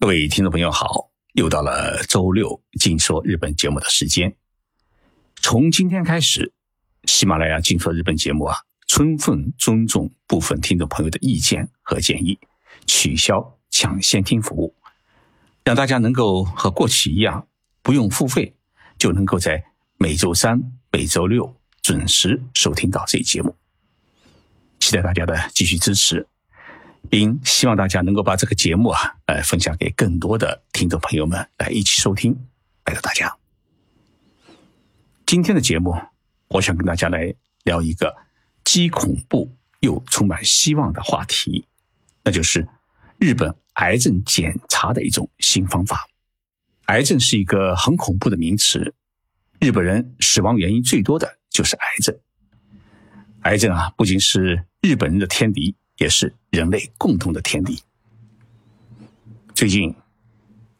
各位听众朋友好，又到了周六静说日本节目的时间。从今天开始，喜马拉雅静说日本节目啊，充分尊重部分听众朋友的意见和建议，取消抢先听服务，让大家能够和过去一样，不用付费就能够在每周三、每周六准时收听到这一节目。期待大家的继续支持。并希望大家能够把这个节目啊，来分享给更多的听众朋友们来一起收听，拜托大家。今天的节目，我想跟大家来聊一个既恐怖又充满希望的话题，那就是日本癌症检查的一种新方法。癌症是一个很恐怖的名词，日本人死亡原因最多的就是癌症。癌症啊，不仅是日本人的天敌。也是人类共同的天敌。最近，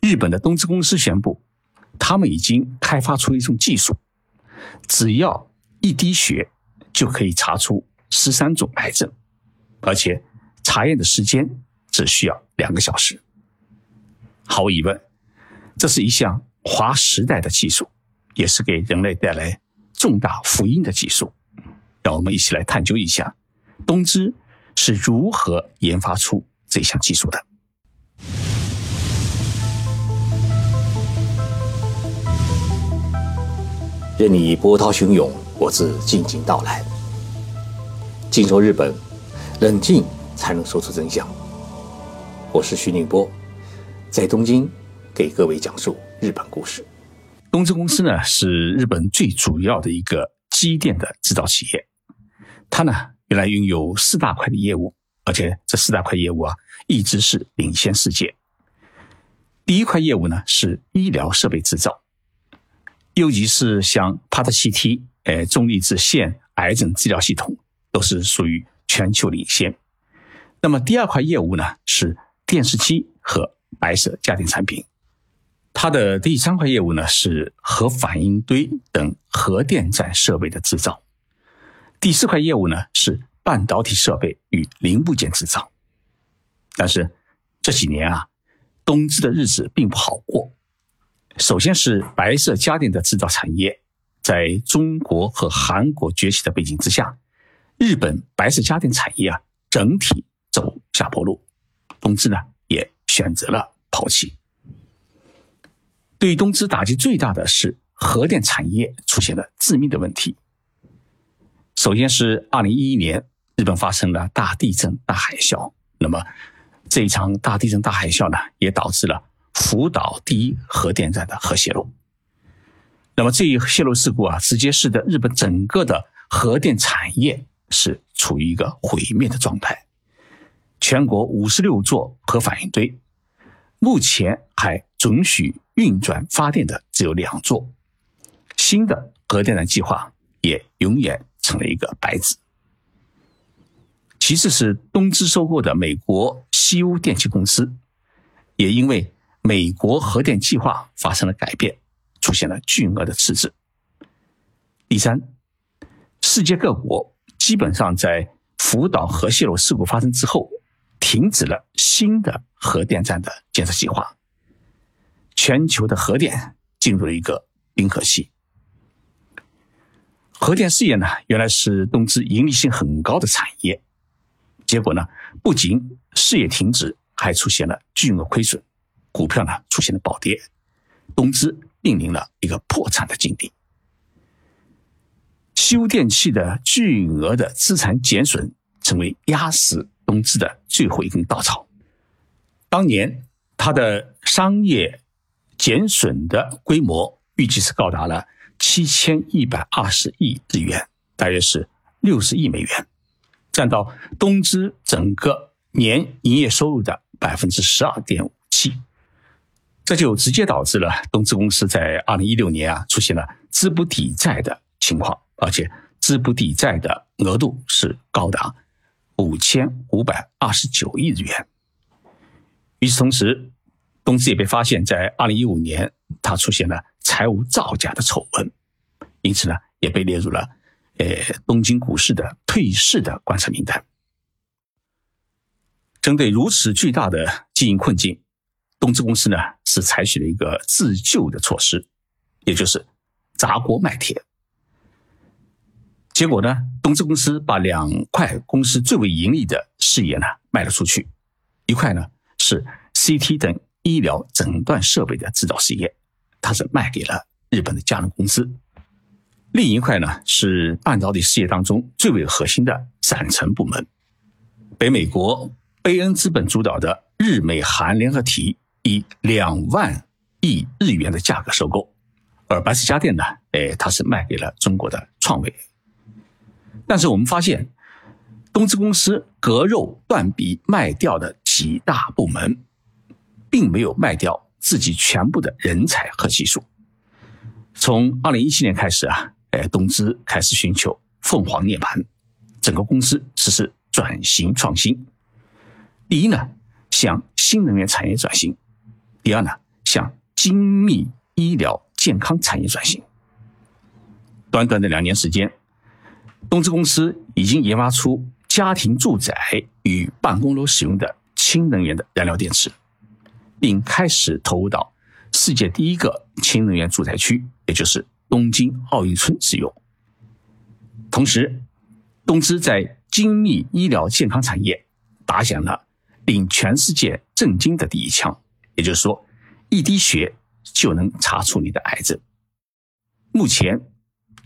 日本的东芝公司宣布，他们已经开发出一种技术，只要一滴血就可以查出十三种癌症，而且查验的时间只需要两个小时。毫无疑问，这是一项划时代的技术，也是给人类带来重大福音的技术。让我们一起来探究一下东芝。是如何研发出这项技术的？任你波涛汹涌，我自静静到来。静说日本，冷静才能说出真相。我是徐宁波，在东京给各位讲述日本故事。东芝公司呢，是日本最主要的一个机电的制造企业，它呢。原来拥有四大块的业务，而且这四大块业务啊，一直是领先世界。第一块业务呢是医疗设备制造，尤其是像 PET-CT、呃重离子线癌症治疗系统，都是属于全球领先。那么第二块业务呢是电视机和白色家电产品，它的第三块业务呢是核反应堆等核电站设备的制造。第四块业务呢是半导体设备与零部件制造，但是这几年啊，东芝的日子并不好过。首先是白色家电的制造产业，在中国和韩国崛起的背景之下，日本白色家电产业啊整体走下坡路，东芝呢也选择了抛弃。对东芝打击最大的是核电产业出现了致命的问题。首先是二零一一年，日本发生了大地震、大海啸。那么，这一场大地震、大海啸呢，也导致了福岛第一核电站的核泄漏。那么，这一泄漏事故啊，直接使得日本整个的核电产业是处于一个毁灭的状态。全国五十六座核反应堆，目前还准许运转发电的只有两座，新的核电站计划也永远。成了一个白纸。其次是东芝收购的美国西屋电气公司，也因为美国核电计划发生了改变，出现了巨额的赤字。第三，世界各国基本上在福岛核泄漏事故发生之后，停止了新的核电站的建设计划，全球的核电进入了一个冰河期。核电事业呢，原来是东芝盈利性很高的产业，结果呢，不仅事业停止，还出现了巨额亏损，股票呢出现了暴跌，东芝面临了一个破产的境地。修电器的巨额的资产减损，成为压死东芝的最后一根稻草。当年它的商业减损的规模，预计是高达了。七千一百二十亿日元，大约是六十亿美元，占到东芝整个年营业收入的百分之十二点五七，这就直接导致了东芝公司在二零一六年啊出现了资不抵债的情况，而且资不抵债的额度是高达五千五百二十九亿日元。与此同时，东芝也被发现，在二零一五年，它出现了。财务造假的丑闻，因此呢，也被列入了呃东京股市的退市的观察名单。针对如此巨大的经营困境，东芝公司呢是采取了一个自救的措施，也就是砸锅卖铁。结果呢，东芝公司把两块公司最为盈利的事业呢卖了出去，一块呢是 CT 等医疗诊断设备的制造事业，它是卖给了日本的佳能公司；另一块呢是半导体事业当中最为核心的散成部门，北美国贝恩资本主导的日美韩联合体以两万亿日元的价格收购，而白石家电呢，哎，它是卖给了中国的创维。但是我们发现，东芝公司割肉断臂卖掉的几大部门，并没有卖掉自己全部的人才和技术。从二零一七年开始啊，哎，东芝开始寻求凤凰涅槃，整个公司实施转型创新。第一呢，向新能源产业转型；第二呢，向精密医疗健康产业转型。短短的两年时间。东芝公司已经研发出家庭住宅与办公楼使用的氢能源的燃料电池，并开始投入到世界第一个氢能源住宅区，也就是东京奥运村使用。同时，东芝在精密医疗健康产业打响了令全世界震惊的第一枪，也就是说，一滴血就能查出你的癌症。目前。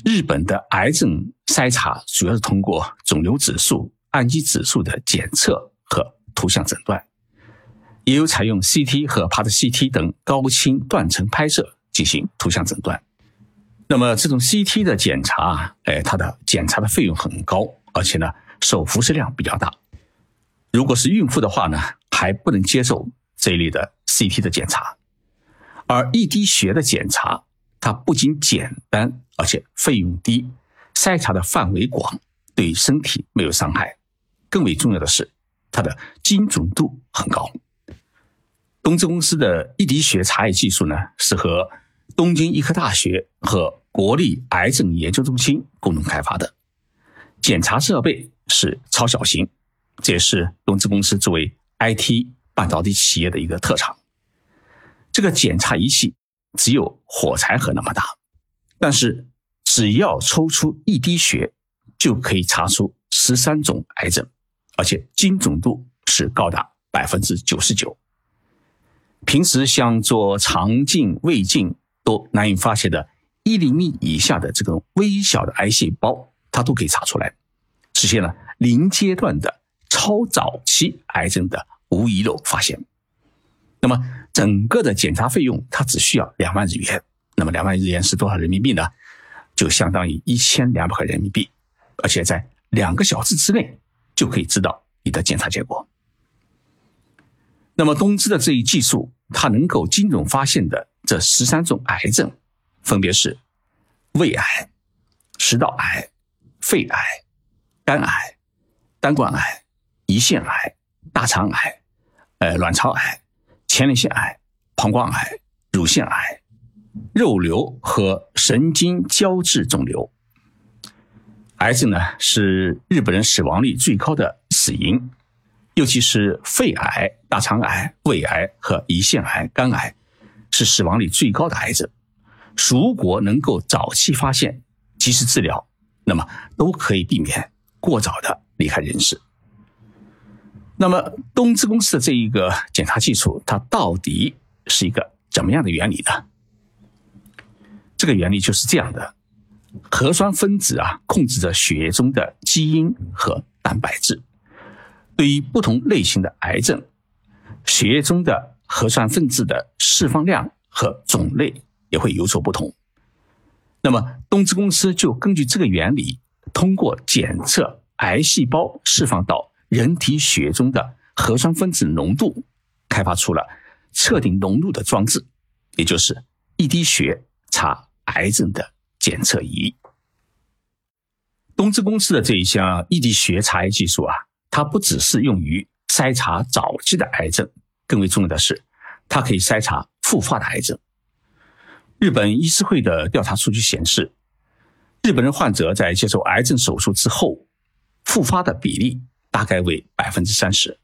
日本的癌症筛查主要是通过肿瘤指数、氨基指数的检测和图像诊断，也有采用 CT 和 PET-CT 等高清断层拍摄进行图像诊断。那么这种 CT 的检查，哎，它的检查的费用很高，而且呢，受辐射量比较大。如果是孕妇的话呢，还不能接受这一类的 CT 的检查，而一滴血的检查。它不仅简单，而且费用低，筛查的范围广，对身体没有伤害。更为重要的是，它的精准度很高。东芝公司的一滴血查验技术呢，是和东京医科大学和国立癌症研究中心共同开发的。检查设备是超小型，这也是东芝公司作为 IT 半导体企业的一个特长。这个检查仪器。只有火柴盒那么大，但是只要抽出一滴血，就可以查出十三种癌症，而且精准度是高达百分之九十九。平时像做肠镜、胃镜都难以发现的一厘米以下的这种微小的癌细胞，它都可以查出来，实现了零阶段的超早期癌症的无遗漏发现。那么整个的检查费用，它只需要两万日元。那么两万日元是多少人民币呢？就相当于一千两百块人民币，而且在两个小时之内就可以知道你的检查结果。那么东芝的这一技术，它能够精准发现的这十三种癌症，分别是胃癌、食道癌、肺癌、肝癌、胆管癌、胰腺癌、大肠癌、呃卵巢癌。前列腺癌、膀胱癌、乳腺癌、肉瘤和神经胶质肿瘤。癌症呢是日本人死亡率最高的死因，尤其是肺癌、大肠癌、胃癌和胰腺癌、肝癌是死亡率最高的癌症。如果能够早期发现、及时治疗，那么都可以避免过早的离开人世。那么，东芝公司的这一个检查技术，它到底是一个怎么样的原理呢？这个原理就是这样的：核酸分子啊，控制着血液中的基因和蛋白质。对于不同类型的癌症，血液中的核酸分子的释放量和种类也会有所不同。那么，东芝公司就根据这个原理，通过检测癌细胞释放到。人体血中的核酸分子浓度，开发出了测定浓度的装置，也就是一滴血查癌症的检测仪。东芝公司的这一项一滴血查癌技术啊，它不只是用于筛查早期的癌症，更为重要的是，它可以筛查复发的癌症。日本医师会的调查数据显示，日本人患者在接受癌症手术之后，复发的比例。大概为百分之三十。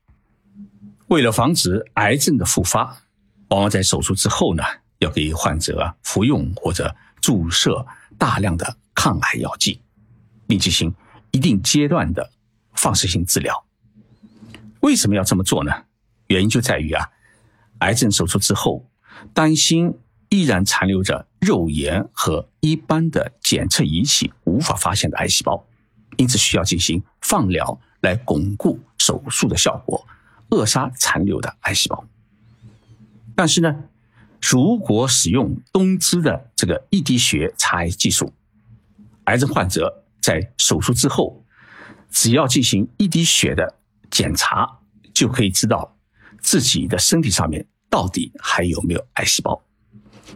为了防止癌症的复发，往往在手术之后呢，要给患者服用或者注射大量的抗癌药剂，并进行一定阶段的放射性治疗。为什么要这么做呢？原因就在于啊，癌症手术之后，担心依然残留着肉眼和一般的检测仪器无法发现的癌细胞，因此需要进行放疗来巩固手术的效果，扼杀残留的癌细胞。但是呢，如果使用东芝的这个一滴血查癌技术，癌症患者在手术之后，只要进行一滴血的检查，就可以知道。自己的身体上面到底还有没有癌细胞？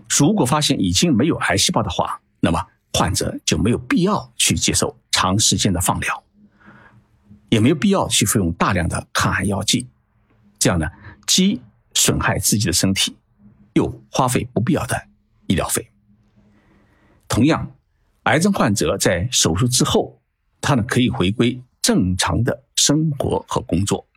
如果发现已经没有癌细胞的话，那么患者就没有必要去接受长时间的放疗，也没有必要去服用大量的抗癌药剂。这样呢，既损害自己的身体，又花费不必要的医疗费。同样，癌症患者在手术之后，他呢可以回归正常的生活和工作。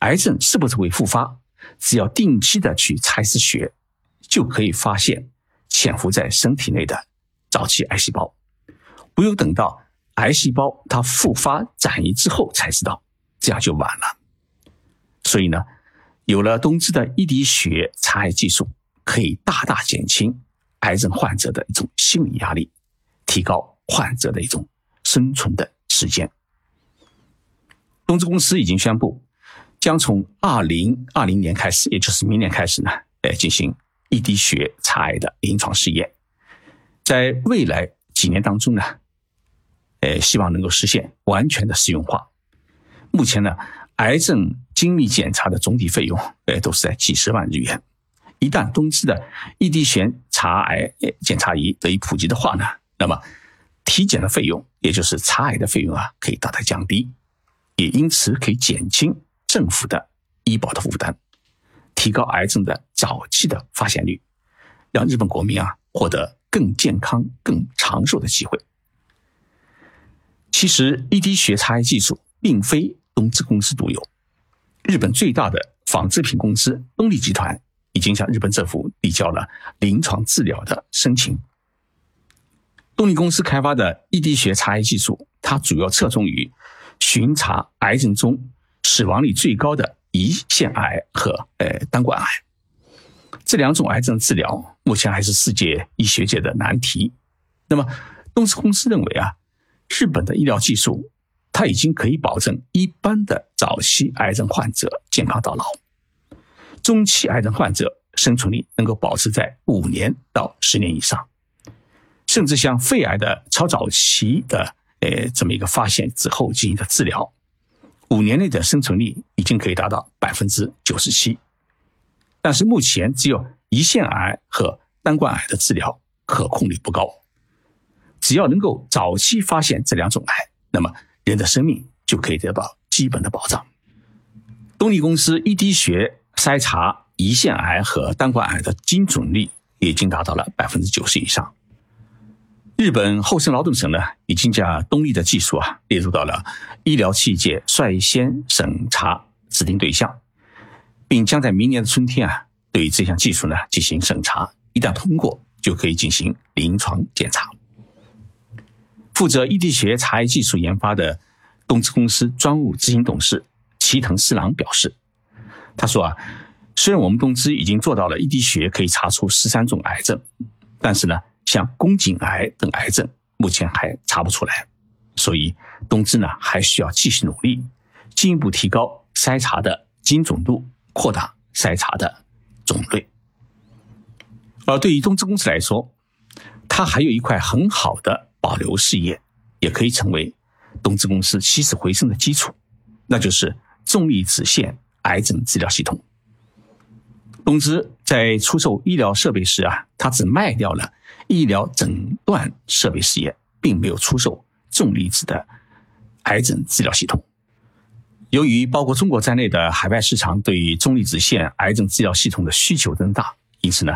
癌症是不是会复发？只要定期的去查一次血，就可以发现潜伏在身体内的早期癌细胞，不用等到癌细胞它复发转移之后才知道，这样就晚了。所以呢，有了东芝的一滴血查癌技术，可以大大减轻癌症患者的一种心理压力，提高患者的一种生存的时间。东芝公司已经宣布。将从二零二零年开始，也就是明年开始呢，呃，进行一滴血查癌的临床试验，在未来几年当中呢，呃，希望能够实现完全的实用化。目前呢，癌症精密检查的总体费用，呃，都是在几十万日元。一旦东芝的一滴血查癌检查仪得以普及的话呢，那么体检的费用，也就是查癌的费用啊，可以大大降低，也因此可以减轻。政府的医保的负担，提高癌症的早期的发现率，让日本国民啊获得更健康、更长寿的机会。其实，一滴血查癌技术并非东芝公司独有，日本最大的纺织品公司东丽集团已经向日本政府递交了临床治疗的申请。动力公司开发的一滴血查癌技术，它主要侧重于巡查癌症中。死亡率最高的胰腺癌和呃胆管癌，这两种癌症治疗目前还是世界医学界的难题。那么东芝公司认为啊，日本的医疗技术它已经可以保证一般的早期癌症患者健康到老，中期癌症患者生存率能够保持在五年到十年以上，甚至像肺癌的超早期的呃这么一个发现之后进行的治疗。五年内的生存率已经可以达到百分之九十七，但是目前只有胰腺癌和胆管癌的治疗可控率不高。只要能够早期发现这两种癌，那么人的生命就可以得到基本的保障。东丽公司一滴血筛查胰腺癌和胆管癌的精准率已经达到了百分之九十以上。日本厚生劳动省呢，已经将东丽的技术啊列入到了医疗器械率先审查指定对象，并将在明年的春天啊对这项技术呢进行审查，一旦通过，就可以进行临床检查。负责一滴血查癌技术研发的东芝公司专务执行董事齐藤四郎表示，他说啊，虽然我们东芝已经做到了一滴血可以查出十三种癌症，但是呢。像宫颈癌等癌症，目前还查不出来，所以东芝呢还需要继续努力，进一步提高筛查的精准度，扩大筛查的种类。而对于东芝公司来说，它还有一块很好的保留事业，也可以成为东芝公司起死回生的基础，那就是重粒子线癌症治疗系统。东芝在出售医疗设备时啊，它只卖掉了。医疗诊断设备事业并没有出售重离子的癌症治疗系统。由于包括中国在内的海外市场对于重离子线癌症治疗系统的需求增大，因此呢，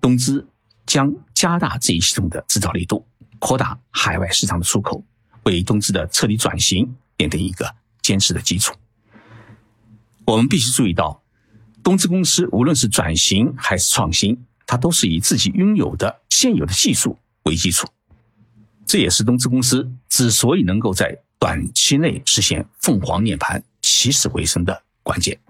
东芝将加大这一系统的制造力度，扩大海外市场的出口，为东芝的彻底转型奠定一个坚实的基础。我们必须注意到，东芝公司无论是转型还是创新，它都是以自己拥有的现有的技术为基础。这也是东芝公司之所以能够在短期内实现凤凰涅槃、起死回生的关键。